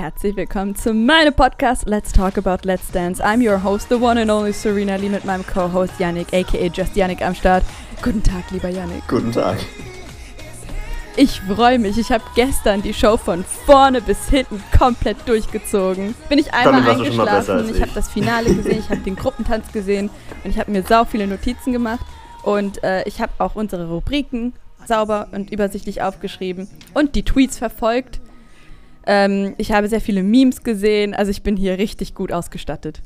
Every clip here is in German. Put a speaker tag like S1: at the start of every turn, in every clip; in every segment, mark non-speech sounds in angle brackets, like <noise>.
S1: Herzlich willkommen zu meinem Podcast Let's Talk About Let's Dance. I'm your host, the one and only Serena Lee mit meinem Co-Host Yannick, aka Just Yannick am Start. Guten Tag, lieber Yannick.
S2: Guten Tag.
S1: Ich freue mich. Ich habe gestern die Show von vorne bis hinten komplett durchgezogen. Bin ich einmal eingeschlafen. Ich, ich habe das Finale gesehen, ich habe den Gruppentanz gesehen und ich habe mir sau viele Notizen gemacht. Und äh, ich habe auch unsere Rubriken sauber und übersichtlich aufgeschrieben und die Tweets verfolgt. Ähm, ich habe sehr viele Memes gesehen, also ich bin hier richtig gut ausgestattet.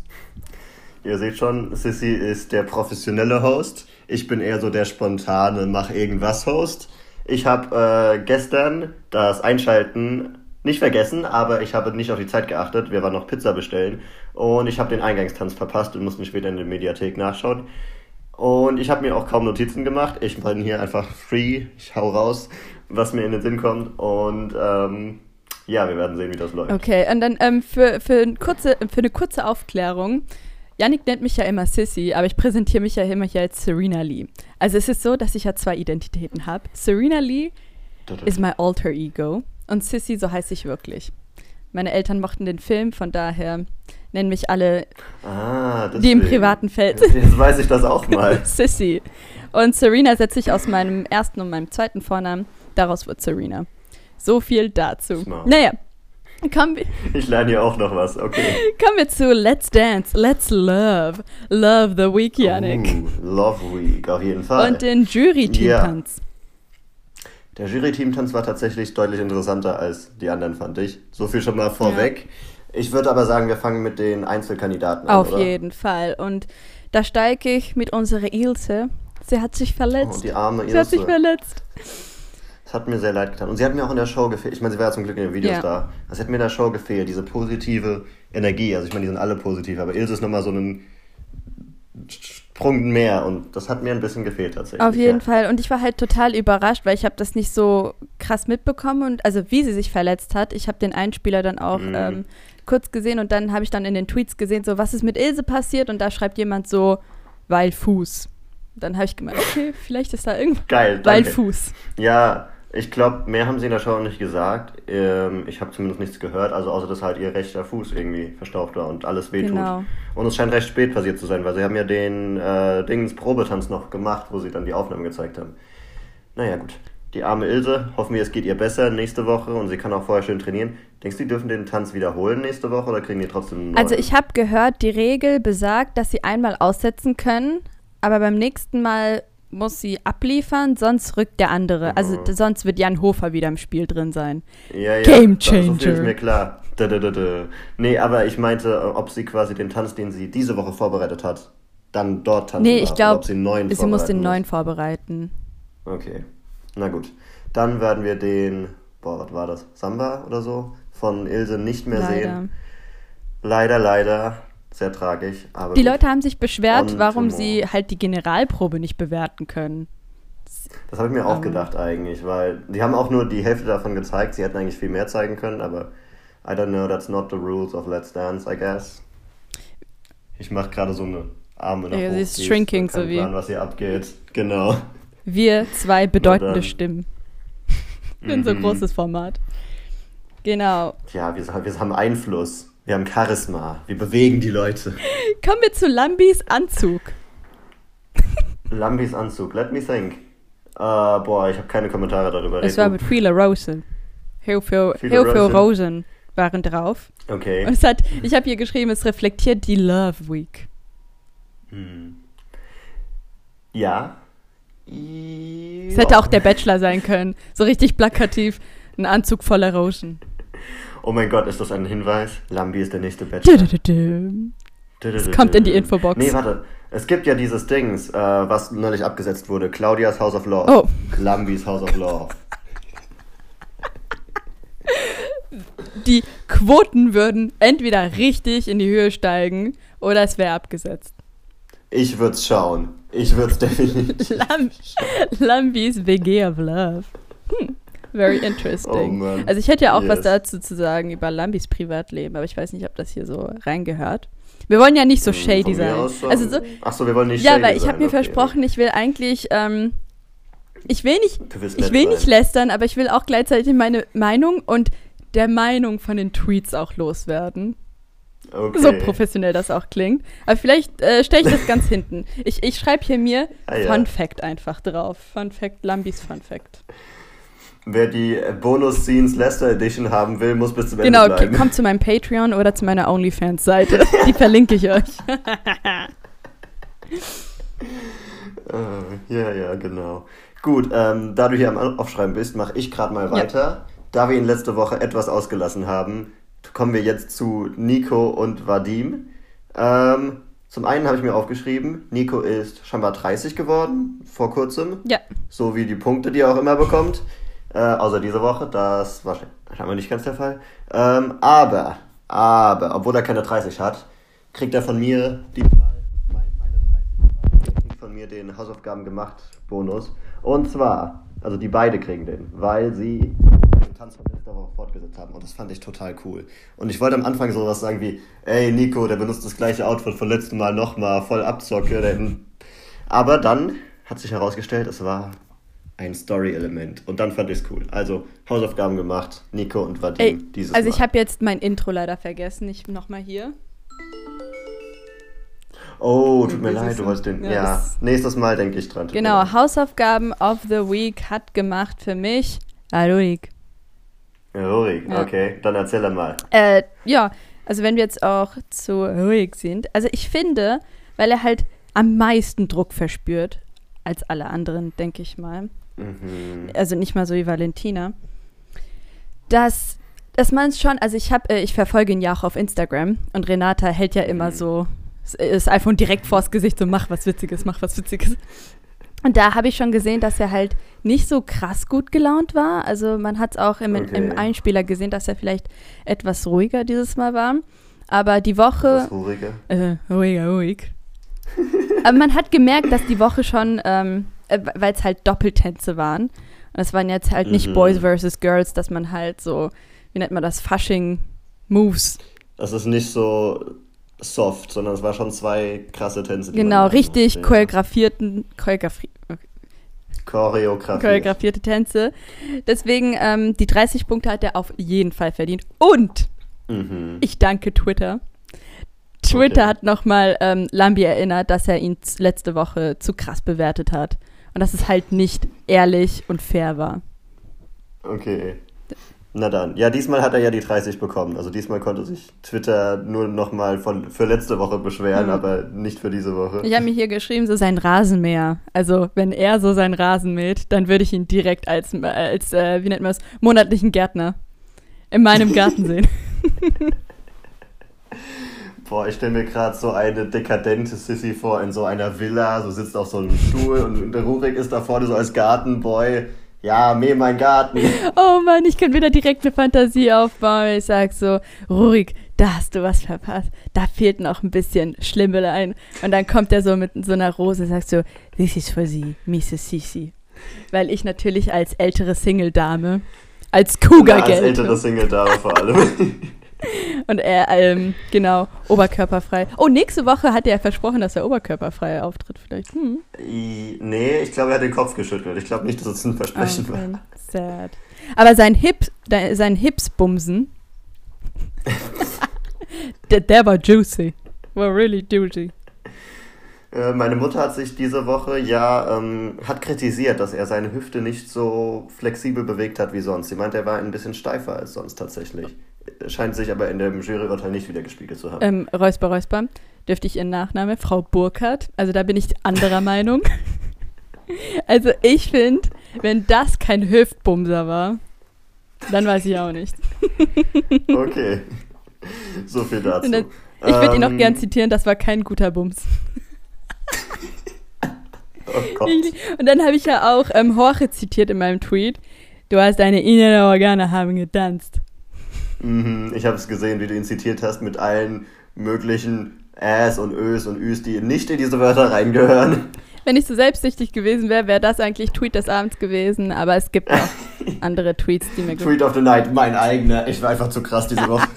S2: Ihr seht schon, Sissy ist der professionelle Host. Ich bin eher so der spontane Mach irgendwas Host. Ich habe äh, gestern das Einschalten nicht vergessen, aber ich habe nicht auf die Zeit geachtet. Wir waren noch Pizza bestellen und ich habe den Eingangstanz verpasst und musste später in der Mediathek nachschauen. Und ich habe mir auch kaum Notizen gemacht. Ich bin hier einfach free. Ich hau raus, was mir in den Sinn kommt. Und ähm, ja, wir werden sehen, wie das läuft.
S1: Okay, und dann ähm, für, für, eine kurze, für eine kurze Aufklärung. Yannick nennt mich ja immer Sissy, aber ich präsentiere mich ja immer hier als Serena Lee. Also es ist so, dass ich ja zwei Identitäten habe. Serena Lee ist mein alter ego und Sissy, so heiße ich wirklich. Meine Eltern mochten den Film, von daher nennen mich alle,
S2: ah,
S1: die im privaten Feld. <laughs>
S2: Jetzt weiß ich das auch mal. <laughs>
S1: Sissy. Und Serena setze ich aus meinem ersten und meinem zweiten Vornamen. Daraus wird Serena. So viel dazu. Smart. Naja. Kommen wir,
S2: ich lerne hier auch noch was, okay.
S1: Kommen wir zu Let's Dance, Let's Love. Love the Week, Yannick.
S2: Uh, love Week, auf jeden Fall.
S1: Und den Jury-Team-Tanz.
S2: Ja. Der Jury-Team-Tanz war tatsächlich deutlich interessanter als die anderen, fand ich. So viel schon mal vorweg. Ja. Ich würde aber sagen, wir fangen mit den Einzelkandidaten
S1: an. Auf
S2: oder?
S1: jeden Fall. Und da steige ich mit unserer Ilse. Sie hat sich verletzt.
S2: Oh, die arme Ilse.
S1: Sie hat sich verletzt.
S2: Das hat mir sehr leid getan. Und sie hat mir auch in der Show gefehlt. Ich meine, sie war ja zum Glück in den Videos ja. da. Das hat mir in der Show gefehlt, diese positive Energie. Also ich meine, die sind alle positiv, aber Ilse ist nochmal so ein Sprung mehr und das hat mir ein bisschen gefehlt tatsächlich.
S1: Auf jeden ja. Fall und ich war halt total überrascht, weil ich habe das nicht so krass mitbekommen und also wie sie sich verletzt hat. Ich habe den Einspieler dann auch mhm. ähm, kurz gesehen und dann habe ich dann in den Tweets gesehen, so, was ist mit Ilse passiert? Und da schreibt jemand so, weil Fuß. Dann habe ich gemeint, okay, vielleicht ist da irgendwas.
S2: Geil,
S1: danke. Weil Fuß.
S2: Ja, ich glaube, mehr haben sie in der Show nicht gesagt. Ähm, ich habe zumindest nichts gehört, also außer dass halt ihr rechter Fuß irgendwie verstaucht war und alles wehtut. Genau. Und es scheint recht spät passiert zu sein, weil sie haben ja den äh, Dings Probetanz noch gemacht, wo sie dann die Aufnahmen gezeigt haben. Naja, gut die arme Ilse, hoffen wir, es geht ihr besser nächste Woche und sie kann auch vorher schön trainieren. Denkst du, die dürfen den Tanz wiederholen nächste Woche oder kriegen die trotzdem einen
S1: Also ich habe gehört, die Regel besagt, dass sie einmal aussetzen können, aber beim nächsten Mal muss sie abliefern, sonst rückt der andere. Also mhm. sonst wird Jan Hofer wieder im Spiel drin sein.
S2: Ja, ja.
S1: Game Changer.
S2: So ist mir klar. Da, da, da. Nee, aber ich meinte, ob sie quasi den Tanz, den sie diese Woche vorbereitet hat, dann dort tanzen
S1: Nee, ich glaube,
S2: sie,
S1: sie muss den neuen vorbereiten.
S2: Okay. Na gut. Dann werden wir den, boah, was war das? Samba oder so? Von Ilse nicht mehr leider. sehen. Leider, leider. Sehr tragisch. Aber
S1: die gut. Leute haben sich beschwert, Und warum sie halt die Generalprobe nicht bewerten können.
S2: Das habe ich mir auch um. gedacht eigentlich, weil die haben auch nur die Hälfte davon gezeigt. Sie hätten eigentlich viel mehr zeigen können, aber I don't know, that's not the rules of Let's Dance, I guess. Ich mache gerade so eine Arme nach
S1: ja, sie ist shrinking, so wie.
S2: Plan, was hier abgeht. Genau.
S1: Wir zwei <laughs> bedeutende Stimmen. <laughs> Für unser mhm. großes Format. Genau.
S2: Ja, wir, wir haben Einfluss. Wir haben Charisma. Wir bewegen die Leute.
S1: Kommen wir zu Lambis Anzug. <laughs>
S2: Lambis Anzug. Let me think. Uh, boah, ich habe keine Kommentare darüber.
S1: Es war mit Freela Rosen. Heel veel Rosen waren drauf.
S2: Okay.
S1: Und es hat, ich habe hier geschrieben, es reflektiert die Love Week.
S2: Hm. Ja,
S1: es hätte auch der Bachelor sein können. So richtig plakativ. Ein Anzug voller Rosen.
S2: Oh mein Gott, ist das ein Hinweis? Lambi ist der nächste Bachelor.
S1: Es kommt in die Infobox.
S2: Nee, warte. Es gibt ja dieses Dings, äh, was neulich abgesetzt wurde. Claudias House of Law.
S1: Oh.
S2: Lambis House of Law.
S1: Die Quoten würden entweder richtig in die Höhe steigen oder es wäre abgesetzt.
S2: Ich würde es schauen. Ich würde es definitiv.
S1: Lam Lambis WG of Love. Hm. Very <laughs> interesting. Oh also ich hätte ja auch yes. was dazu zu sagen über Lambis Privatleben, aber ich weiß nicht, ob das hier so reingehört. Wir wollen ja nicht so hm, shady sein. Also so,
S2: Ach so, wir wollen nicht
S1: ja, shady sein. Ja, weil ich habe mir okay. versprochen, ich will eigentlich, ähm, ich will nicht, ich will nicht lästern, aber ich will auch gleichzeitig meine Meinung und der Meinung von den Tweets auch loswerden. Okay. So professionell das auch klingt. Aber vielleicht äh, stelle ich das ganz hinten. <laughs> Ich, ich schreibe hier mir ah, ja. Fun Fact einfach drauf. Fun Fact, Lambis Fun Fact.
S2: Wer die Bonus-Scenes Lester Edition haben will, muss bis zum Ende genau, bleiben.
S1: Genau, kommt zu meinem Patreon oder zu meiner <laughs> OnlyFans-Seite. Die verlinke ich euch.
S2: uh, <laughs> ja, ja, genau. Gut, ähm, da du hier am Aufschreiben bist, mache ich gerade mal weiter. Ja. Da wir ihn letzte Woche etwas ausgelassen haben, kommen wir jetzt zu Nico und Vadim. Ähm, zum einen habe ich mir aufgeschrieben, Nico ist scheinbar 30 geworden, vor kurzem. Ja. So wie die Punkte, die er auch immer bekommt. Äh, außer diese Woche, das war scheinbar nicht ganz der Fall. Ähm, aber, aber, obwohl er keine 30 hat, kriegt er von mir die meine 30, kriegt von mir den Hausaufgaben gemacht Bonus. Und zwar, also die beide kriegen den, weil sie den Tanz von letzter Woche fortgesetzt haben. Und das fand ich total cool. Und ich wollte am Anfang sowas sagen wie, ey Nico, der benutzt das gleiche Outfit von letztem Mal nochmal, voll Abzocke. Aber dann hat sich herausgestellt, es war ein Story-Element. Und dann fand ich es cool. Also Hausaufgaben gemacht, Nico und Vadim Ey,
S1: dieses Also ich habe jetzt mein Intro leider vergessen. Ich nochmal hier.
S2: Oh, tut mir leid, du hast den. Ja, ja nächstes Mal denke ich dran.
S1: Genau, Hausaufgaben of the Week hat gemacht für mich Arurik.
S2: Ruhig, ja. okay. Dann erzähl dann mal.
S1: Äh, ja, also wenn wir jetzt auch zu ruhig sind. Also ich finde, weil er halt am meisten Druck verspürt als alle anderen, denke ich mal. Mhm. Also nicht mal so wie Valentina. Dass, dass man es schon, also ich habe, äh, ich verfolge ihn ja auch auf Instagram und Renata hält ja immer mhm. so das iPhone direkt vors Gesicht, so mach was Witziges, mach was Witziges. Und da habe ich schon gesehen, dass er halt nicht so krass gut gelaunt war. Also man hat es auch im, okay. im, Einspieler gesehen, dass er vielleicht etwas ruhiger dieses Mal war. Aber die Woche.
S2: ruhiger?
S1: Äh, ruhiger, ruhig. Aber man hat gemerkt, dass die Woche schon, ähm, äh, weil es halt Doppeltänze waren. Und es waren jetzt halt mhm. nicht Boys versus Girls, dass man halt so, wie nennt man das, Fasching-Moves.
S2: Das ist nicht so soft, sondern es war schon zwei krasse Tänze.
S1: Genau, richtig choreografierten, choreografi
S2: Choreografiert.
S1: choreografierte Tänze. Deswegen, ähm, die 30 Punkte hat er auf jeden Fall verdient. Und mhm. ich danke Twitter. Twitter okay. hat nochmal ähm, Lambi erinnert, dass er ihn letzte Woche zu krass bewertet hat. Und dass es halt nicht ehrlich und fair war.
S2: Okay. Na dann. Ja, diesmal hat er ja die 30 bekommen. Also diesmal konnte sich Twitter nur nochmal für letzte Woche beschweren, mhm. aber nicht für diese Woche.
S1: Ich habe mir hier geschrieben, so sein Rasenmäher. Also wenn er so seinen Rasen mäht, dann würde ich ihn direkt als, als äh, wie nennt man es, monatlichen Gärtner in meinem Garten sehen. <laughs>
S2: Boah, ich stelle mir gerade so eine dekadente Sissy vor in so einer Villa, so sitzt auf so einem Stuhl und der Rurik ist da vorne so als Gartenboy ja, mäh mein Garten. <laughs>
S1: Oh Mann, ich kann wieder direkt eine Fantasie aufbauen. Ich sag so, ruhig, da hast du was verpasst. Da fehlt noch ein bisschen Schlimmelein. Und dann kommt er so mit so einer Rose und sagt so, this is for Sie, Mrs. Sisi. Weil ich natürlich als ältere Single-Dame, als Cougar ja, Als
S2: ältere Single-Dame vor allem. <laughs> <laughs> <laughs>
S1: Und er, ähm, genau, oberkörperfrei. Oh, nächste Woche hat er versprochen, dass er oberkörperfrei auftritt, vielleicht. Hm.
S2: Nee, ich glaube, er hat den Kopf geschüttelt. Ich glaube nicht, dass es ein Versprechen okay. war.
S1: Sad. Aber sein Hip, sein Hipsbumsen, <laughs> der, der war juicy. War really juicy.
S2: Äh, meine Mutter hat sich diese Woche ja ähm, hat kritisiert, dass er seine Hüfte nicht so flexibel bewegt hat wie sonst. Sie meint, er war ein bisschen steifer als sonst tatsächlich. Scheint sich aber in dem Juryurteil nicht wieder gespiegelt zu haben.
S1: Ähm, Räusper, Räusper. Dürfte ich Ihren Nachname? Frau Burkhardt. Also da bin ich anderer <laughs> Meinung. Also ich finde, wenn das kein Hüftbumser war, dann weiß ich auch nicht. <laughs> <laughs>
S2: okay. So viel dazu.
S1: Dann, ich würde ähm, ihn auch gern zitieren, das war kein guter Bums. oh Gott. und dann habe ich ja auch ähm, Jorge zitiert in meinem Tweet. Du hast deine inneren Organe haben getanzt.
S2: Mhm, ich habe es gesehen, wie du ihn zitiert hast mit allen möglichen Äs und Ös und Üs, die nicht in diese Wörter reingehören.
S1: Wenn ich so selbstsüchtig gewesen wäre, wäre das eigentlich Tweet des Abends gewesen, aber es gibt auch <laughs> andere Tweets, die mir
S2: Tweet of the Night, mein eigener. Ich war einfach zu krass diese Woche.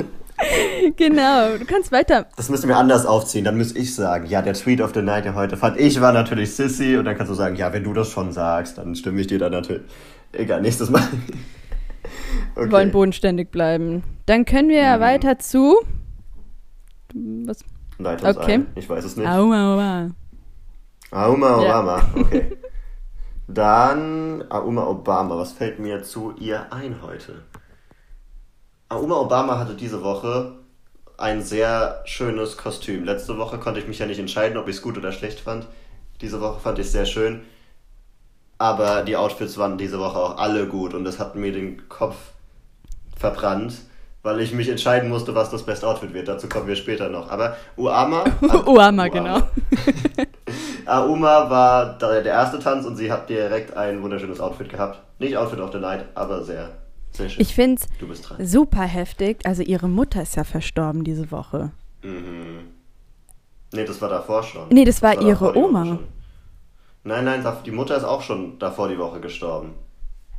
S2: <laughs>
S1: genau, du kannst weiter.
S2: Das müsste mir anders aufziehen. Dann müsste ich sagen, ja, der Tweet of the Night, der heute fand ich, war natürlich Sissy. Und dann kannst du sagen, ja, wenn du das schon sagst, dann stimme ich dir da natürlich. Egal, nächstes Mal.
S1: Okay. Wir wollen bodenständig bleiben. Dann können wir ja mhm. weiter zu.
S2: Was? Leit uns okay. ein. Ich weiß es nicht. Auma Obama. Auma Obama, ja. okay. Dann Auma Obama. Was fällt mir zu ihr ein heute? Auma Obama hatte diese Woche ein sehr schönes Kostüm. Letzte Woche konnte ich mich ja nicht entscheiden, ob ich es gut oder schlecht fand. Diese Woche fand ich es sehr schön. Aber die Outfits waren diese Woche auch alle gut und das hat mir den Kopf verbrannt, weil ich mich entscheiden musste, was das beste Outfit wird. Dazu kommen wir später noch. Aber Uama. <laughs>
S1: Uama, Uama, genau. <laughs>
S2: Auma war der erste Tanz und sie hat direkt ein wunderschönes Outfit gehabt. Nicht Outfit of the Night, aber sehr, sehr schön.
S1: Ich finde es super heftig. Also ihre Mutter ist ja verstorben diese Woche.
S2: Mhm. Nee, das war davor schon.
S1: Nee, das war, das war ihre Oma.
S2: Nein, nein, die Mutter ist auch schon davor die Woche gestorben.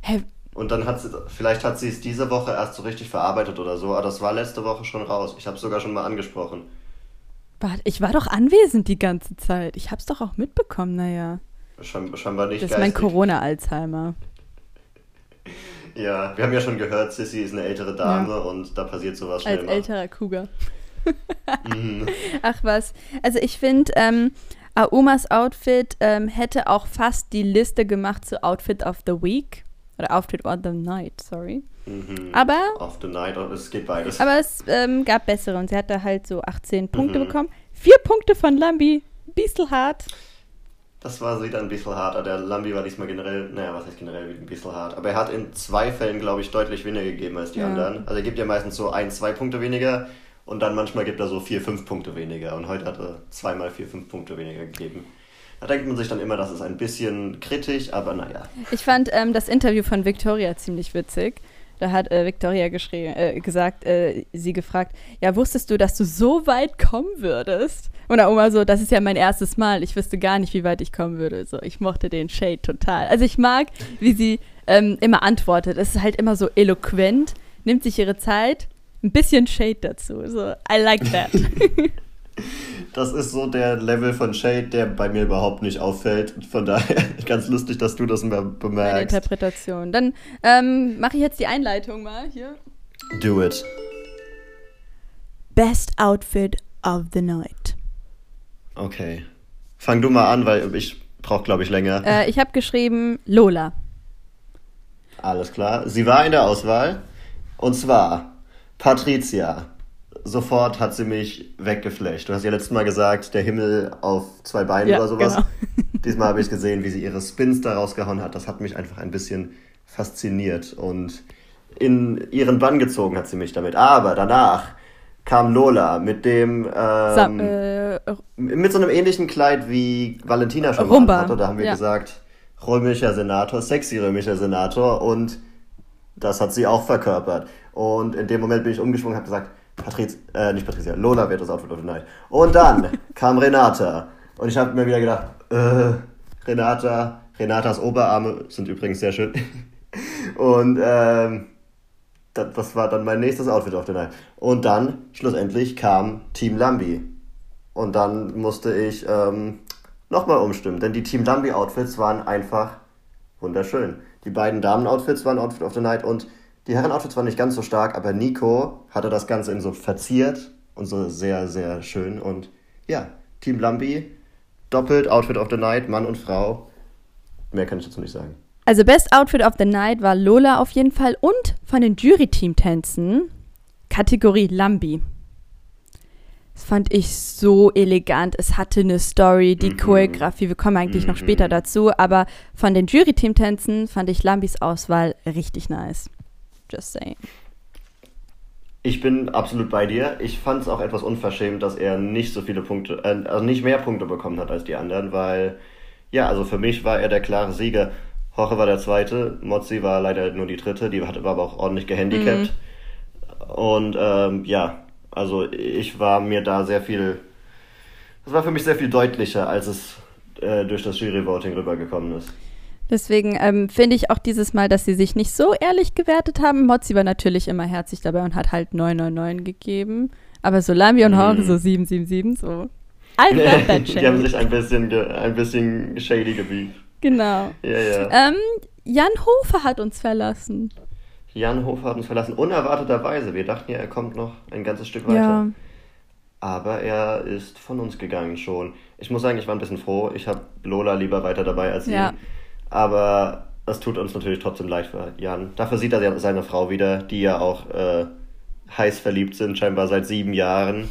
S2: Hä? Und dann hat sie, vielleicht hat sie es diese Woche erst so richtig verarbeitet oder so, aber das war letzte Woche schon raus. Ich habe es sogar schon mal angesprochen.
S1: Ich war doch anwesend die ganze Zeit. Ich hab's doch auch mitbekommen, naja.
S2: Schein, scheinbar nicht.
S1: Das ist mein Corona-Alzheimer. <laughs>
S2: ja, wir haben ja schon gehört, Sissy ist eine ältere Dame ja. und da passiert sowas
S1: schnell Als älterer Cougar. mhm. <laughs> Ach was. Also ich finde, ähm, Aumas Outfit ähm, hätte auch fast die Liste gemacht zu Outfit of the Week. Oder Outfit of the Night, sorry. Mhm. Aber.
S2: Of the Night, es geht beides.
S1: Aber es ähm, gab bessere und sie hatte halt so 18 Punkte mhm. bekommen. Vier Punkte von Lambi. Bisschen hart.
S2: Das war wieder ein bisschen hart. Der Lambi war diesmal generell, naja, was heißt generell ein bisschen hart. Aber er hat in zwei Fällen, glaube ich, deutlich weniger gegeben als die ja. anderen. Also er gibt ja meistens so ein, zwei Punkte weniger und dann manchmal gibt er so vier, fünf Punkte weniger. Und heute hat er zweimal vier, fünf Punkte weniger gegeben. Da denkt man sich dann immer, das ist ein bisschen kritisch, aber naja.
S1: Ich fand ähm, das Interview von Victoria ziemlich witzig. Da hat äh, Victoria äh, gesagt, äh, sie gefragt, ja, wusstest du, dass du so weit kommen würdest? Und Oma so, das ist ja mein erstes Mal. Ich wüsste gar nicht, wie weit ich kommen würde. So, ich mochte den Shade total. Also ich mag, wie sie ähm, immer antwortet. Es ist halt immer so eloquent, nimmt sich ihre Zeit, ein bisschen Shade dazu. So, I like that. <laughs>
S2: Das ist so der Level von Shade, der bei mir überhaupt nicht auffällt. Von daher <laughs> ganz lustig, dass du das mal bemerkst. Eine
S1: Interpretation. Dann ähm, mache ich jetzt die Einleitung mal hier.
S2: Do it.
S1: Best Outfit of the Night.
S2: Okay. Fang du mal an, weil ich brauche, glaube ich, länger.
S1: Äh, ich habe geschrieben Lola.
S2: Alles klar. Sie war in der Auswahl. Und zwar Patricia sofort hat sie mich weggeflecht. Du hast ja letztes Mal gesagt, der Himmel auf zwei Beinen ja, oder sowas. Genau. <laughs> Diesmal habe ich gesehen, wie sie ihre Spins da rausgehauen hat. Das hat mich einfach ein bisschen fasziniert und in ihren Bann gezogen hat sie mich damit. Aber danach kam Lola mit dem ähm, äh, mit so einem ähnlichen Kleid wie Valentina schon mal hatte. Da haben wir ja. gesagt, römischer Senator, sexy römischer Senator und das hat sie auch verkörpert. Und in dem Moment bin ich umgeschwungen und habe gesagt, Patriz, äh, nicht Patricia, Lola wird das Outfit of the Night. Und dann <laughs> kam Renata. Und ich habe mir wieder gedacht, äh, Renata, Renatas Oberarme sind übrigens sehr schön. <laughs> Und ähm, das, das war dann mein nächstes Outfit of the Night. Und dann, schlussendlich, kam Team Lambi. Und dann musste ich ähm, nochmal umstimmen, denn die Team Lambi-Outfits waren einfach wunderschön. Die beiden Damen-Outfits waren Outfit of the Night und die Herren-Outfits waren nicht ganz so stark, aber Nico hatte das Ganze in so verziert und so sehr, sehr schön. Und ja, Team Lambi, doppelt Outfit of the Night, Mann und Frau. Mehr kann ich dazu nicht sagen.
S1: Also Best Outfit of the Night war Lola auf jeden Fall und von den Jury-Team-Tänzen Kategorie Lambi. Das fand ich so elegant. Es hatte eine Story, die mhm. Choreografie. Wir kommen eigentlich mhm. noch später dazu, aber von den Jury-Team-Tänzen fand ich Lambis Auswahl richtig nice. Just saying.
S2: Ich bin absolut bei dir. Ich fand es auch etwas unverschämt, dass er nicht so viele Punkte, äh, also nicht mehr Punkte bekommen hat als die anderen, weil, ja, also für mich war er der klare Sieger. Hoche war der zweite, Mozzi war leider nur die dritte, die war aber auch ordentlich gehandicapt. Mhm. Und ähm, ja, also ich war mir da sehr viel, das war für mich sehr viel deutlicher, als es äh, durch das Jury-Voting rübergekommen ist.
S1: Deswegen ähm, finde ich auch dieses Mal, dass sie sich nicht so ehrlich gewertet haben. Mozzi war natürlich immer herzlich dabei und hat halt 999 gegeben. Aber Solami und Hore mm. so 777, so.
S2: I that <laughs> Die haben sich ein bisschen, ein bisschen shady gebiegt.
S1: Genau.
S2: Ja, ja.
S1: Ähm, Jan Hofer hat uns verlassen.
S2: Jan Hofer hat uns verlassen, unerwarteterweise. Wir dachten ja, er kommt noch ein ganzes Stück weiter. Ja. Aber er ist von uns gegangen schon. Ich muss sagen, ich war ein bisschen froh. Ich habe Lola lieber weiter dabei als ja. ihn. Aber das tut uns natürlich trotzdem leid für Jan. Dafür sieht er seine Frau wieder, die ja auch äh, heiß verliebt sind, scheinbar seit sieben Jahren.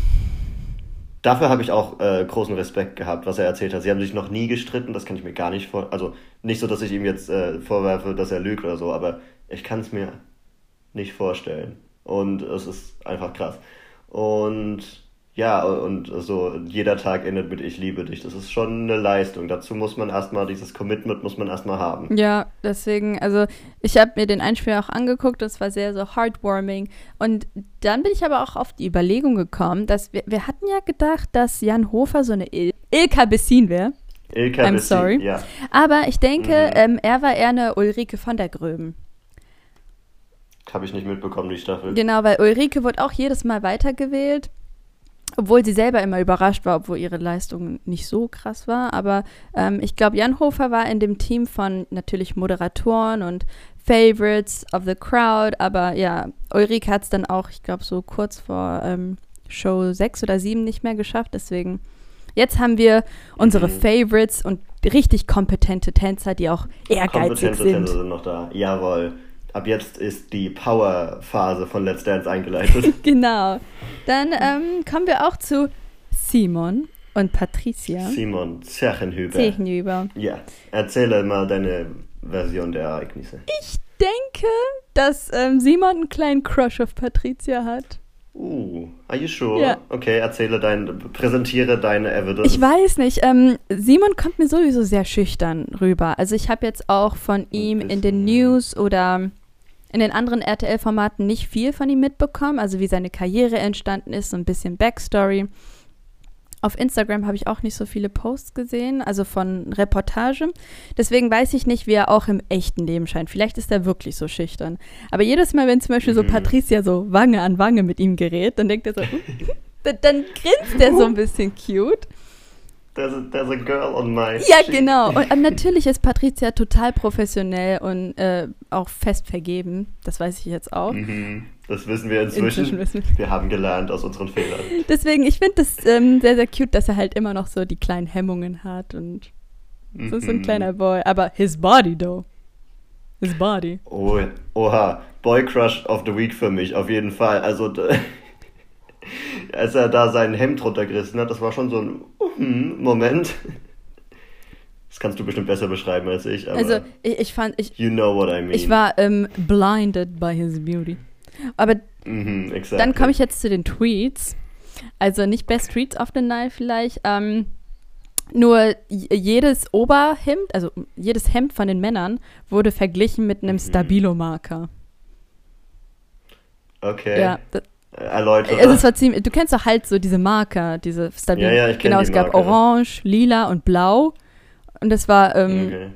S2: Dafür habe ich auch äh, großen Respekt gehabt, was er erzählt hat. Sie haben sich noch nie gestritten, das kann ich mir gar nicht vor. Also nicht so, dass ich ihm jetzt äh, vorwerfe, dass er lügt oder so, aber ich kann es mir nicht vorstellen. Und es ist einfach krass. Und ja, und so jeder Tag endet mit Ich liebe dich. Das ist schon eine Leistung. Dazu muss man erstmal, dieses Commitment muss man erstmal haben.
S1: Ja, deswegen, also ich habe mir den Einspieler auch angeguckt, das war sehr so heartwarming. Und dann bin ich aber auch auf die Überlegung gekommen, dass wir, wir hatten ja gedacht, dass Jan Hofer so eine Il Ilka Bessin wäre. Ilka I'm Bessin, sorry. ja. Aber ich denke, mhm. ähm, er war eher eine Ulrike von der Gröben.
S2: Habe ich nicht mitbekommen, die Staffel.
S1: Genau, weil Ulrike wurde auch jedes Mal weitergewählt obwohl sie selber immer überrascht war, obwohl ihre Leistung nicht so krass war. Aber ähm, ich glaube, Jan Hofer war in dem Team von natürlich Moderatoren und Favorites of the Crowd. Aber ja, Ulrike hat es dann auch, ich glaube, so kurz vor ähm, Show 6 oder 7 nicht mehr geschafft. Deswegen, jetzt haben wir unsere mhm. Favorites und richtig kompetente Tänzer, die auch ehrgeizig kompetente sind. Tänzer
S2: sind noch da, jawohl ab jetzt ist die Power-Phase von Let's Dance eingeleitet. <laughs>
S1: genau. Dann ähm, kommen wir auch zu Simon und Patricia.
S2: Simon Zechenhüber.
S1: Zechenhüber.
S2: Ja, erzähle mal deine Version der Ereignisse.
S1: Ich denke, dass ähm, Simon einen kleinen Crush auf Patricia hat.
S2: Uh, are you sure? Ja. Okay, erzähle dein, präsentiere deine Evidence.
S1: Ich weiß nicht. Ähm, Simon kommt mir sowieso sehr schüchtern rüber. Also ich habe jetzt auch von ihm in den News oder in den anderen RTL-Formaten nicht viel von ihm mitbekommen, also wie seine Karriere entstanden ist, so ein bisschen Backstory. Auf Instagram habe ich auch nicht so viele Posts gesehen, also von Reportage. Deswegen weiß ich nicht, wie er auch im echten Leben scheint. Vielleicht ist er wirklich so schüchtern. Aber jedes Mal, wenn zum Beispiel so mhm. Patricia so Wange an Wange mit ihm gerät, dann denkt er so, dann, <laughs> dann grinst er so ein bisschen cute.
S2: There's a, there's a girl on my
S1: Ja, sheet. genau. <laughs> Und, natürlich ist Patricia total professionell und äh, auch fest vergeben. Das weiß ich jetzt auch. Mhm.
S2: Das wissen wir inzwischen. inzwischen wissen wir. wir. haben gelernt aus unseren Fehlern.
S1: Deswegen, ich finde das ähm, sehr, sehr cute, dass er halt immer noch so die kleinen Hemmungen hat und mhm. so ist ein kleiner Boy. Aber his body, though. His body.
S2: Oh, oha. Boy Crush of the Week für mich, auf jeden Fall. Also, <laughs> <laughs> als er da sein Hemd runtergerissen hat, das war schon so ein uh, Moment. Das kannst du bestimmt besser beschreiben als ich.
S1: also ich, ich, fand, ich,
S2: you know what I mean.
S1: Ich war ähm, blinded by his beauty. Aber
S2: mhm, exactly.
S1: dann komme ich jetzt zu den Tweets. Also nicht Best Tweets of the Night vielleicht. Ähm, nur jedes Oberhemd, also jedes Hemd von den Männern wurde verglichen mit einem mhm. Stabilo-Marker.
S2: Okay.
S1: Ja,
S2: erläutern.
S1: Also es war ziemlich, du kennst doch halt so diese Marker, diese
S2: Stabil. Ja, ja, ich
S1: Genau, es gab Marker. Orange, Lila und Blau. Und das war. Ähm, okay.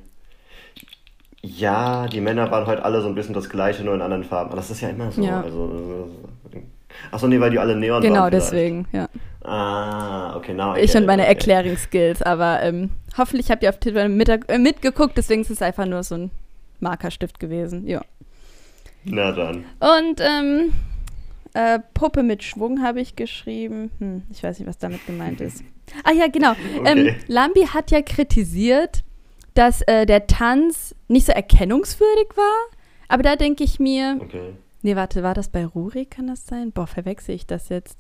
S2: Ja, die Männer waren halt alle so ein bisschen das gleiche, nur in anderen Farben. Aber das ist ja immer so. Ja. Also, Achso, nee, weil die alle Neon
S1: Genau,
S2: waren
S1: deswegen, ja.
S2: Ah, okay, now
S1: Ich und meine okay. Erklärungsskills, aber ähm, hoffentlich habt ihr auf Twitter mit, äh, mitgeguckt, deswegen ist es einfach nur so ein Markerstift gewesen, ja.
S2: Na dann.
S1: Und, ähm, äh, Puppe mit Schwung habe ich geschrieben. Hm, ich weiß nicht, was damit gemeint ist. Ah ja, genau. Okay. Ähm, Lambi hat ja kritisiert, dass äh, der Tanz nicht so erkennungswürdig war. Aber da denke ich mir. Okay. Nee, warte, war das bei Rurik, kann das sein? Boah, verwechsel ich das jetzt?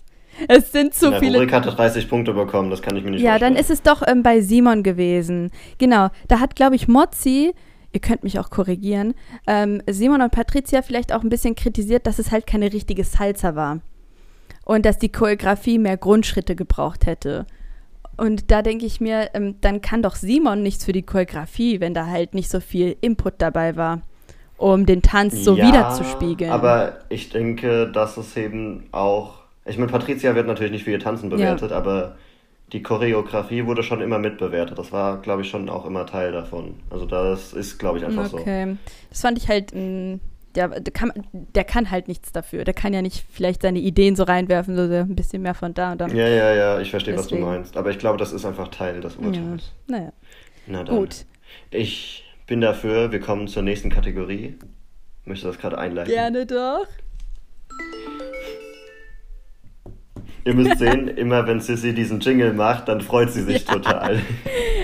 S1: Es sind zu ja, viele.
S2: Rurik hatte 30 Punkte bekommen, das kann ich mir nicht
S1: ja,
S2: vorstellen.
S1: Ja, dann ist es doch ähm, bei Simon gewesen. Genau, da hat, glaube ich, Mozzi ihr könnt mich auch korrigieren, ähm, Simon und Patricia vielleicht auch ein bisschen kritisiert, dass es halt keine richtige Salsa war. Und dass die Choreografie mehr Grundschritte gebraucht hätte. Und da denke ich mir, ähm, dann kann doch Simon nichts für die Choreografie, wenn da halt nicht so viel Input dabei war, um den Tanz so ja, wiederzuspiegeln.
S2: Aber ich denke, dass es eben auch. Ich meine, Patricia wird natürlich nicht für ihr Tanzen bewertet, ja. aber die Choreografie wurde schon immer mitbewertet. Das war, glaube ich, schon auch immer Teil davon. Also das ist, glaube ich, einfach okay. so.
S1: Okay. Das fand ich halt, mh, der, der, kann, der kann halt nichts dafür. Der kann ja nicht vielleicht seine Ideen so reinwerfen, so ein bisschen mehr von da und da.
S2: Ja, ja, ja, ich verstehe, was du meinst. Aber ich glaube, das ist einfach Teil des Urteils.
S1: Ja. Naja.
S2: Na dann. Gut. Ich bin dafür, wir kommen zur nächsten Kategorie. Möchte das gerade einleiten?
S1: Gerne doch.
S2: Ihr müsst sehen, immer wenn Sissy diesen Jingle macht, dann freut sie sich <laughs> ja. total.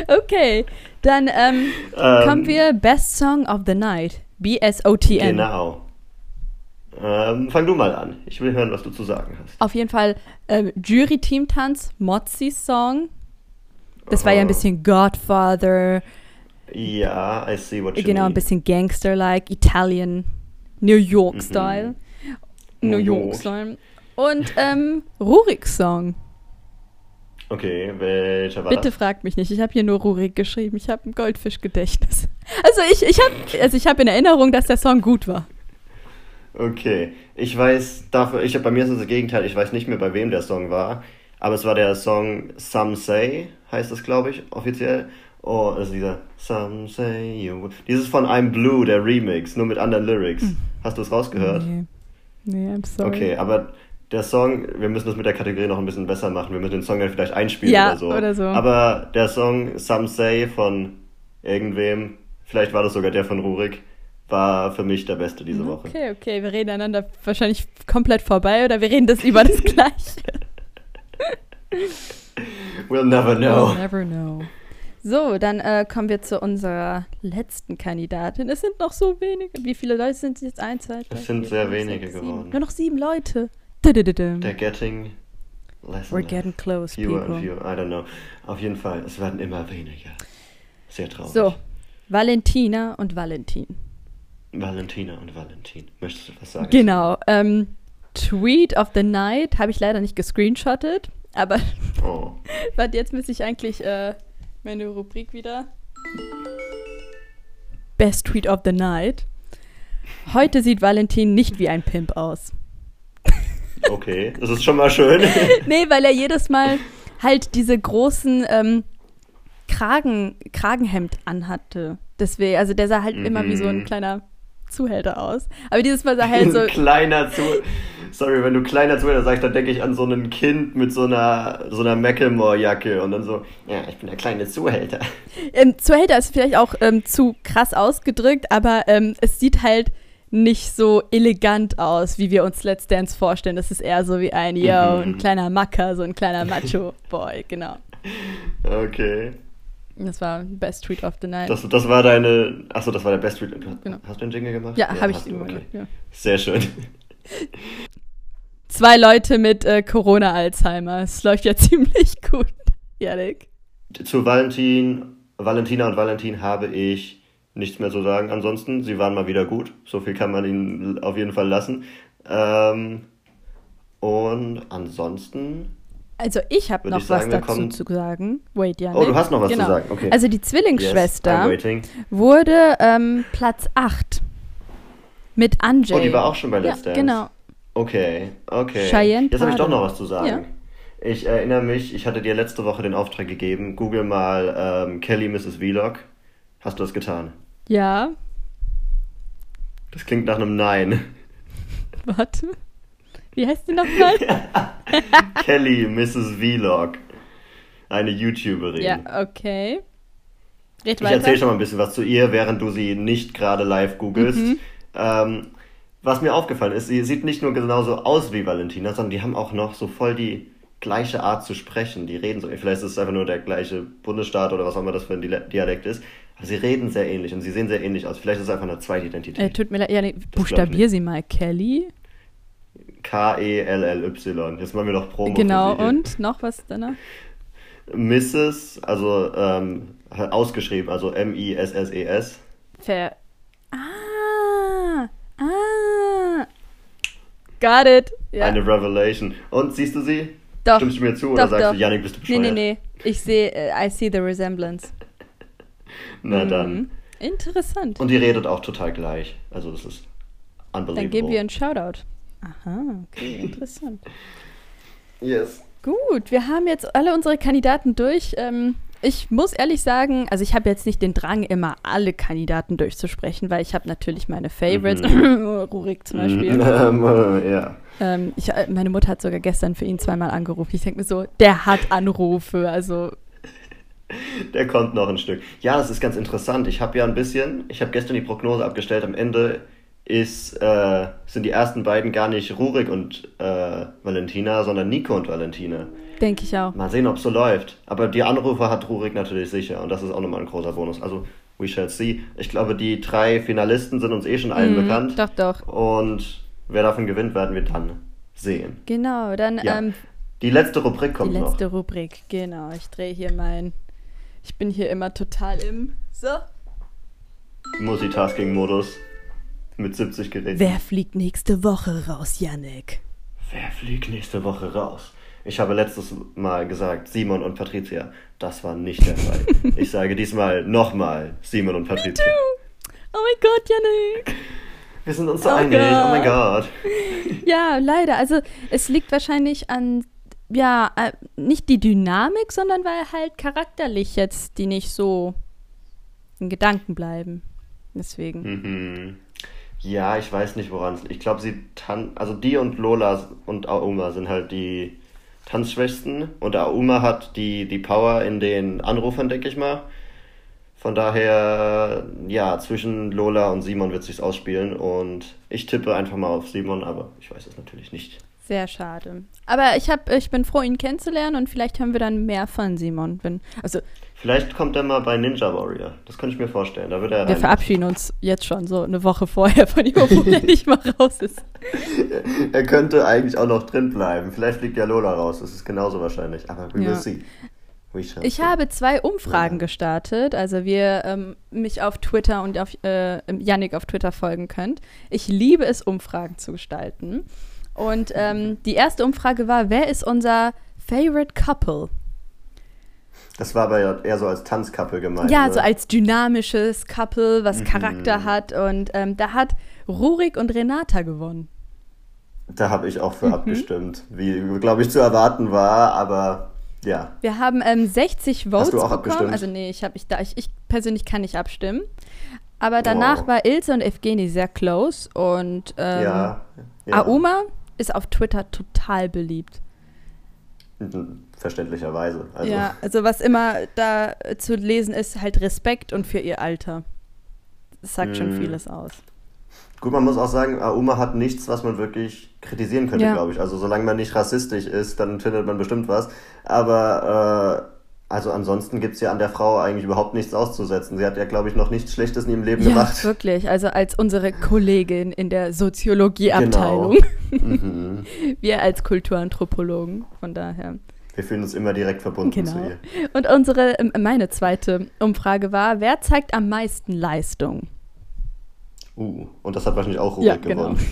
S1: Okay, dann ähm, ähm, kommen wir Best Song of the Night. B-S-O-T-N.
S2: Genau. Ähm, fang du mal an. Ich will hören, was du zu sagen hast.
S1: Auf jeden Fall ähm, Jury-Team-Tanz, Mozzi's Song. Das oh. war ja ein bisschen Godfather.
S2: Ja, I see what you
S1: Genau,
S2: mean.
S1: ein bisschen Gangster-like, Italian, New York-Style. Mhm. New York-Style. Und ähm, Ruriks Song.
S2: Okay, welcher war
S1: Bitte
S2: das?
S1: fragt mich nicht. Ich habe hier nur Rurik geschrieben. Ich habe ein Goldfischgedächtnis. <laughs> Also ich, ich habe also hab in Erinnerung, dass der Song gut war.
S2: Okay, ich weiß dafür, ich bei mir ist es das Gegenteil. Ich weiß nicht mehr, bei wem der Song war, aber es war der Song Some Say, heißt es, glaube ich, offiziell. Oh, also dieser Some Say You. Dieses von I'm Blue, der Remix, nur mit anderen Lyrics. Hm. Hast du es rausgehört?
S1: Nee. Nee, I'm sorry.
S2: Okay, aber der Song, wir müssen das mit der Kategorie noch ein bisschen besser machen. Wir müssen den Song dann vielleicht einspielen
S1: ja,
S2: oder so.
S1: oder so.
S2: Aber der Song Some Say von irgendwem, vielleicht war das sogar der von Rurik, war für mich der beste diese Woche.
S1: Okay, okay, wir reden einander wahrscheinlich komplett vorbei oder wir reden das über das <laughs> Gleiche.
S2: we'll never know.
S1: We'll never know. So, dann äh, kommen wir zu unserer letzten Kandidatin. Es sind noch so wenige. Wie viele Leute sind es jetzt? Eins, zwei, drei,
S2: Es sind
S1: vier,
S2: sehr
S1: fünf,
S2: wenige
S1: sechs,
S2: geworden.
S1: Nur noch sieben Leute.
S2: They're getting less
S1: We're getting close,
S2: fewer
S1: people.
S2: and fewer. I don't know. Auf jeden Fall, es werden immer weniger. Sehr traurig.
S1: So, Valentina und Valentin.
S2: Valentina und Valentin. Möchtest du was sagen?
S1: Genau. Ähm, Tweet of the Night habe ich leider nicht gescreenshottet, aber
S2: Oh. <laughs>
S1: warte, jetzt müsste ich eigentlich äh, meine Rubrik wieder. Best Tweet of the Night. Heute sieht Valentin nicht wie ein Pimp aus.
S2: Okay, das ist schon mal schön. <laughs>
S1: nee, weil er jedes Mal halt diese großen ähm, Kragen, Kragenhemd anhatte. Deswegen, also der sah halt
S2: Mhm.
S1: immer wie so ein kleiner Zuhälter aus. Aber dieses Mal sah halt <laughs> so.
S2: kleiner zu. Sorry, wenn du kleiner Zuhälter sagst, dann denke ich an so ein Kind mit so einer so einer Macklemore-Jacke und dann so, ja, ich bin der kleine Zuhälter.
S1: Ähm, Zuhälter ist vielleicht auch ähm, zu krass ausgedrückt, aber ähm, es sieht halt nicht so elegant aus, wie wir uns Let's Dance vorstellen. Das ist eher so wie ein, yo, ein
S2: Mhm.
S1: kleiner Macker, so ein kleiner Macho-Boy, genau.
S2: Okay.
S1: Das war Best Tweet of the Night.
S2: Das, das war deine. Achso, das war der Best Read.
S1: Genau.
S2: Hast du den Jingle gemacht?
S1: ja, habe ich
S2: du,
S1: immer
S2: okay.
S1: gemacht, ja.
S2: Sehr schön. <laughs>
S1: Zwei Leute mit äh, Corona-Alzheimer. Es läuft ja <laughs> ziemlich gut, Janik.
S2: Zu Valentin, Valentina und Valentin habe ich nichts mehr zu sagen. Ansonsten, sie waren mal wieder gut. So viel kann man ihnen auf jeden Fall lassen. Ähm, und ansonsten.
S1: Also ich habe noch
S2: ich sagen,
S1: was dazu
S2: kommen-
S1: zu sagen. Wait, ja.
S2: Oh, du hast noch was
S1: genau.
S2: zu sagen. Okay.
S1: Also die
S2: yes,
S1: Zwillingsschwester
S2: waiting.
S1: wurde ähm, Platz 8 mit Anjay.
S2: Oh, die war auch schon bei
S1: ja,
S2: Let's Dance.
S1: genau.
S2: Okay, okay.
S1: Cheyenne
S2: Jetzt habe ich doch noch was zu sagen.
S1: Ja.
S2: Ich erinnere mich, ich hatte dir letzte Woche den Auftrag gegeben, google mal ähm, Kelly Mrs. Vlog. Hast du das getan?
S1: Ja,
S2: Das klingt nach einem Nein.
S1: warte. Wie heißt die nochmal? <laughs>
S2: Kelly Mrs. Vlog. Eine YouTuberin.
S1: ja, okay. Red
S2: Ich erzähle schon mal ein bisschen was zu ihr, während du sie nicht gerade live googelst.
S1: Mhm.
S2: Ähm, was mir aufgefallen ist, sie sieht nicht nur genauso aus wie Valentina, sondern die haben auch noch so voll die gleiche Art zu sprechen. Die reden so, vielleicht ist es einfach nur der gleiche Bundesstaat oder was auch immer das für ein Dialekt ist. Sie reden sehr ähnlich und sie sehen sehr ähnlich aus. Vielleicht ist es einfach eine Zweitidentität.
S1: Äh, tut mir leid, ja, nee, buchstabier sie mal. Kelly.
S2: K-E-L-L-Y. Jetzt machen wir noch Promo.
S1: genau, und noch was danach?
S2: Mrs., also ähm, ausgeschrieben, also M-I-S-S-E-S.
S1: Ver. Ah! Ah! Got it. Ja.
S2: Eine Revelation. Und siehst du sie?
S1: doch.
S2: Stimmst du mir zu oder
S1: Doch,
S2: sagst
S1: doch.
S2: du, Janik, bist du
S1: Nee,
S2: bescheuert?
S1: nee, nee. Ich sehe, äh, I see the resemblance.
S2: Na dann.
S1: Mhm. Interessant.
S2: Und die redet auch total gleich. Also das ist unbelievable.
S1: Dann geben wir einen Shoutout. Aha, okay, <laughs> interessant.
S2: Yes.
S1: Gut, wir haben jetzt alle unsere Kandidaten durch. Ähm, ich muss ehrlich sagen, also ich habe jetzt nicht den Drang, immer alle Kandidaten durchzusprechen, weil ich habe natürlich meine Favorites. <laughs> Rurik zum Beispiel. <laughs>
S2: Ähm, äh, ja.
S1: Ähm, ich, äh, meine Mutter hat sogar gestern für ihn zweimal angerufen. Ich denke mir so, der hat Anrufe. Also, <laughs>
S2: Der kommt noch ein Stück. Ja, das ist ganz interessant. Ich habe ja ein bisschen, ich habe gestern die Prognose abgestellt. Am Ende ist, äh, sind die ersten beiden gar nicht Rurik und äh, Valentina, sondern Nico und Valentina.
S1: Denke ich auch.
S2: Mal sehen, ob es so läuft. Aber die Anrufe hat Rurik natürlich sicher und das ist auch nochmal ein großer Bonus. Also, we shall see. Ich glaube, die drei Finalisten sind uns eh schon allen mm, bekannt.
S1: Doch, doch.
S2: Und wer davon gewinnt, werden wir dann sehen.
S1: Genau, dann. Ja. Ähm,
S2: die letzte Rubrik kommt noch.
S1: Die letzte noch. Rubrik, genau. Ich drehe hier mein. Ich bin hier immer total im. So.
S2: Multitasking-Modus. Mit 70 Geräten.
S1: Wer fliegt nächste Woche raus, Yannick?
S2: Wer fliegt nächste Woche raus? Ich habe letztes Mal gesagt, Simon und Patricia. Das war nicht der Fall. <laughs> ich sage diesmal nochmal Simon und Patricia.
S1: Oh mein Gott, Yannick.
S2: Wir sind uns so oh einig. Gott. Oh mein Gott. <laughs>
S1: Ja, leider. Also es liegt wahrscheinlich an, ja, äh, nicht die Dynamik, sondern weil halt charakterlich jetzt die nicht so in Gedanken bleiben. Deswegen.
S2: Mhm. Ja, ich weiß nicht, woran es. Ich glaube, sie tan also die und Lola und Auma sind halt die Tanzschwächsten und Auma hat die, die Power in den Anrufern, denke ich mal. Von daher, ja, zwischen Lola und Simon wird sich's ausspielen und ich tippe einfach mal auf Simon, aber ich weiß es natürlich nicht.
S1: Sehr schade. Aber ich, hab, ich bin froh, ihn kennenzulernen und vielleicht hören wir dann mehr von Simon. Wenn, also,
S2: vielleicht kommt er mal bei Ninja Warrior. Das könnte ich mir vorstellen. Da wird er
S1: wir verabschieden uns jetzt schon so eine Woche vorher von ihm, obwohl er nicht mal raus ist. <laughs>
S2: er könnte eigentlich auch noch drin bleiben. Vielleicht fliegt ja Lola raus. Das ist genauso wahrscheinlich. Aber we ja. will see.
S1: Ich habe zwei Umfragen ja. gestartet, also wir ähm, mich auf Twitter und auf äh, Yannick auf Twitter folgen könnt. Ich liebe es, Umfragen zu gestalten. Und ähm, die erste Umfrage war, wer ist unser Favorite Couple?
S2: Das war aber eher so als Tanzcouple gemeint.
S1: Ja, ne? so als dynamisches Couple, was mhm. Charakter hat. Und ähm, da hat Rurik und Renata gewonnen.
S2: Da habe ich auch für mhm. abgestimmt, wie, glaube ich, zu erwarten war, aber ja.
S1: Wir haben ähm, 60 Votes Hast du auch bekommen. Abgestimmt? Also nee, ich, ich, da, ich, ich persönlich kann nicht abstimmen. Aber danach wow. war Ilse und Evgeni sehr close und ähm, ja, ja. Auma ist auf Twitter total beliebt.
S2: Verständlicherweise.
S1: Also. Ja, also was immer da zu lesen ist, halt Respekt und für ihr Alter. Das sagt mm. schon mhm. vieles aus.
S2: Gut, man muss auch sagen, Auma hat nichts, was man wirklich kritisieren könnte, ja. glaube ich. Also solange man nicht rassistisch ist, dann findet man bestimmt was. Aber äh, also ansonsten gibt es ja an der Frau eigentlich überhaupt nichts auszusetzen. Sie hat ja, glaube ich, noch nichts Schlechtes in ihrem Leben ja, gemacht.
S1: wirklich. Also als unsere Kollegin in der Soziologieabteilung. Genau. <laughs> Mhm. Wir als Kulturanthropologen, von daher.
S2: Wir fühlen uns immer direkt verbunden genau. zu ihr.
S1: Und unsere, ähm, meine zweite Umfrage war, wer zeigt am meisten Leistung?
S2: Uh, und das hat wahrscheinlich auch Rubik ja, genau. gewonnen.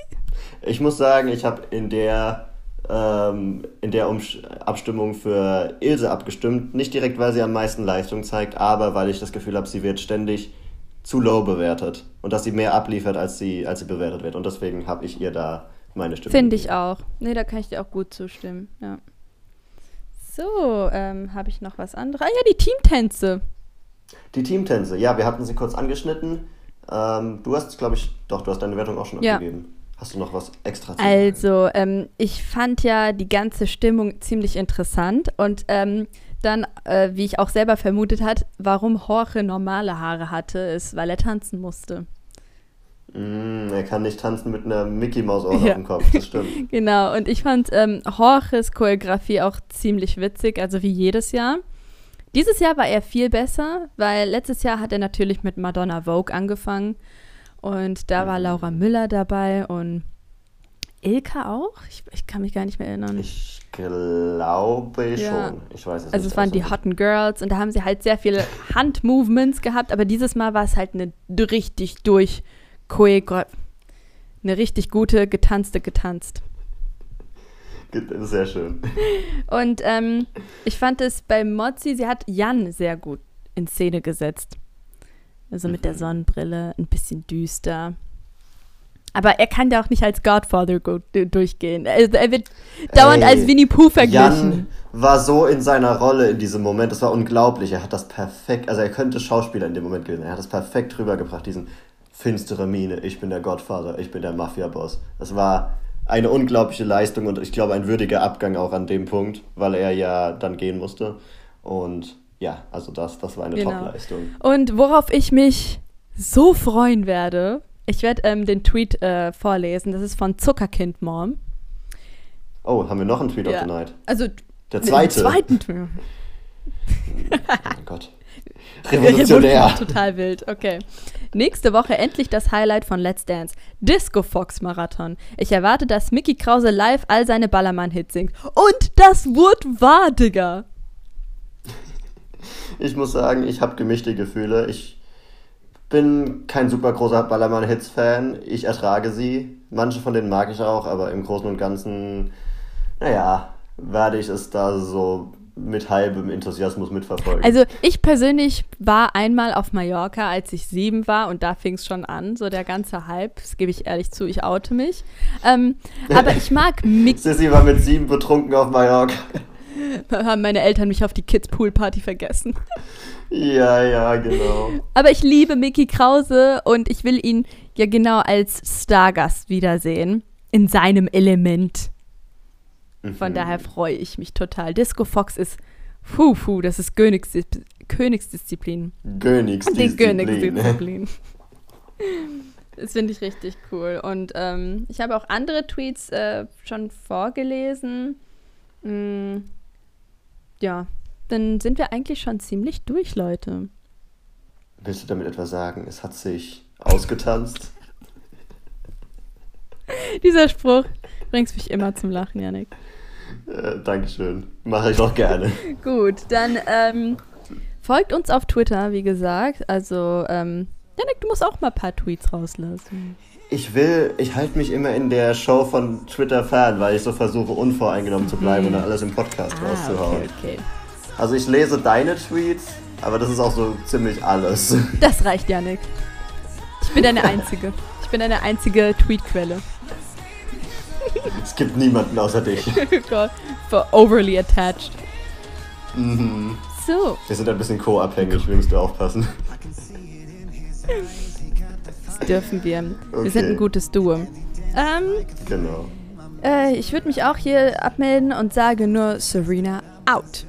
S2: <laughs> ich muss sagen, ich habe in der ähm, in der Umsch Abstimmung für Ilse abgestimmt. Nicht direkt, weil sie am meisten Leistung zeigt, aber weil ich das Gefühl habe, sie wird ständig zu low bewertet und dass sie mehr abliefert, als sie, als sie bewertet wird. Und deswegen habe ich ihr da meine Stimme.
S1: Finde ich auch. Nee, da kann ich dir auch gut zustimmen. Ja. So, ähm, habe ich noch was anderes? Ah ja, die Teamtänze.
S2: Die Teamtänze, ja, wir hatten sie kurz angeschnitten. Ähm, du hast, glaube ich, doch, du hast deine Wertung auch schon ja. abgegeben. Hast du noch was extra
S1: zu sagen? Also, ähm, ich fand ja die ganze Stimmung ziemlich interessant und ähm, dann, äh, wie ich auch selber vermutet hat, warum Jorge normale Haare hatte, ist, weil er tanzen musste.
S2: Mm, er kann nicht tanzen mit einer Mickey Maus ja. auf dem Kopf, das stimmt. <laughs>
S1: genau, und ich fand ähm, Jorges Choreografie auch ziemlich witzig, also wie jedes Jahr. Dieses Jahr war er viel besser, weil letztes Jahr hat er natürlich mit Madonna Vogue angefangen und da war Laura Müller dabei und Ilka auch? Ich, ich kann mich gar nicht mehr erinnern.
S2: Ich glaube ja. schon. Ich weiß
S1: es Also es waren die Hotten Girls und da haben sie halt sehr viele <laughs> Handmovements gehabt, aber dieses Mal war es halt eine richtig durch eine richtig gute getanzte getanzt.
S2: Sehr schön.
S1: Und ähm, ich fand es bei Mozzi, sie hat Jan sehr gut in Szene gesetzt. Also mit der mhm. Sonnenbrille, ein bisschen düster. Aber er kann da auch nicht als Godfather durchgehen. Also er wird dauernd Ey, als Winnie Pooh verglichen. Jan
S2: war so in seiner Rolle in diesem Moment, das war unglaublich. Er hat das perfekt, also er könnte Schauspieler in dem Moment gewesen. Er hat das perfekt rübergebracht, diesen finstere Miene. Ich bin der Godfather, ich bin der Mafia-Boss. Das war eine unglaubliche Leistung und ich glaube ein würdiger Abgang auch an dem Punkt, weil er ja dann gehen musste. Und ja, also das, das war eine genau. Top-Leistung.
S1: Und worauf ich mich so freuen werde, Ich werde ähm, den Tweet äh, vorlesen. Das ist von Zuckerkind Mom.
S2: Oh, haben wir noch einen Tweet ja. of the Night?
S1: Also
S2: der zweite.
S1: Den zweiten Tweet. <laughs> <laughs>
S2: oh mein Gott. Revolutionär. <laughs>
S1: Total wild. Okay. Nächste Woche endlich das Highlight von Let's Dance. Disco Fox Marathon. Ich erwarte, dass Mickey Krause live all seine Ballermann-Hits singt. Und das wurde wahr, Digga.
S2: Ich muss sagen, ich habe gemischte Gefühle. Ich bin kein super großer Ballermann-Hits-Fan. Ich ertrage sie. Manche von denen mag ich auch, aber im Großen und Ganzen, naja, werde ich es da so mit halbem Enthusiasmus mitverfolgen.
S1: Also ich persönlich war einmal auf Mallorca, als ich sieben war und da fing es schon an, so der ganze Hype, das gebe ich ehrlich zu, ich oute mich. Ähm, aber ich mag <laughs> Mickey.
S2: Sissy war mit sieben betrunken auf Mallorca.
S1: Haben meine Eltern mich auf die Kids Pool Party vergessen.
S2: Ja, ja, genau.
S1: Aber ich liebe Mickey Krause und ich will ihn ja genau als Stargast wiedersehen. In seinem Element. Von mhm. daher freue ich mich total. Disco Fox ist, puh, puh, das ist Königsdis Königsdisziplin.
S2: Königsdisziplin.
S1: Die Königsdisziplin. <laughs> das finde ich richtig cool. Und ähm, ich habe auch andere Tweets äh, schon vorgelesen. Mm, ja, dann sind wir eigentlich schon ziemlich durch, Leute.
S2: Willst du damit etwas sagen? Es hat sich ausgetanzt. <laughs>
S1: Dieser Spruch bringt mich immer zum Lachen, Janik.
S2: Äh, Dankeschön. Mache ich auch gerne. <laughs>
S1: Gut, dann ähm, folgt uns auf Twitter, wie gesagt. Also, ähm, Janik, du musst auch mal ein paar Tweets rauslassen.
S2: Ich will, ich halte mich immer in der Show von Twitter fern, weil ich so versuche, unvoreingenommen zu bleiben mhm. und dann alles im Podcast ah, rauszuhauen. Okay, okay. Also ich lese deine Tweets, aber das ist auch so ziemlich alles. <laughs>
S1: Das reicht, Janik. Ich bin deine Einzige. Ich bin deine einzige Tweetquelle.
S2: Es gibt niemanden außer dich. <laughs>
S1: Gott, for overly attached.
S2: Mhm.
S1: So.
S2: Wir sind ein bisschen co-abhängig, wir müssen aufpassen. <laughs>
S1: Das dürfen wir. Okay. Wir sind ein gutes Duo. Ähm,
S2: genau.
S1: Äh, ich würde mich auch hier abmelden und sage nur Serena out.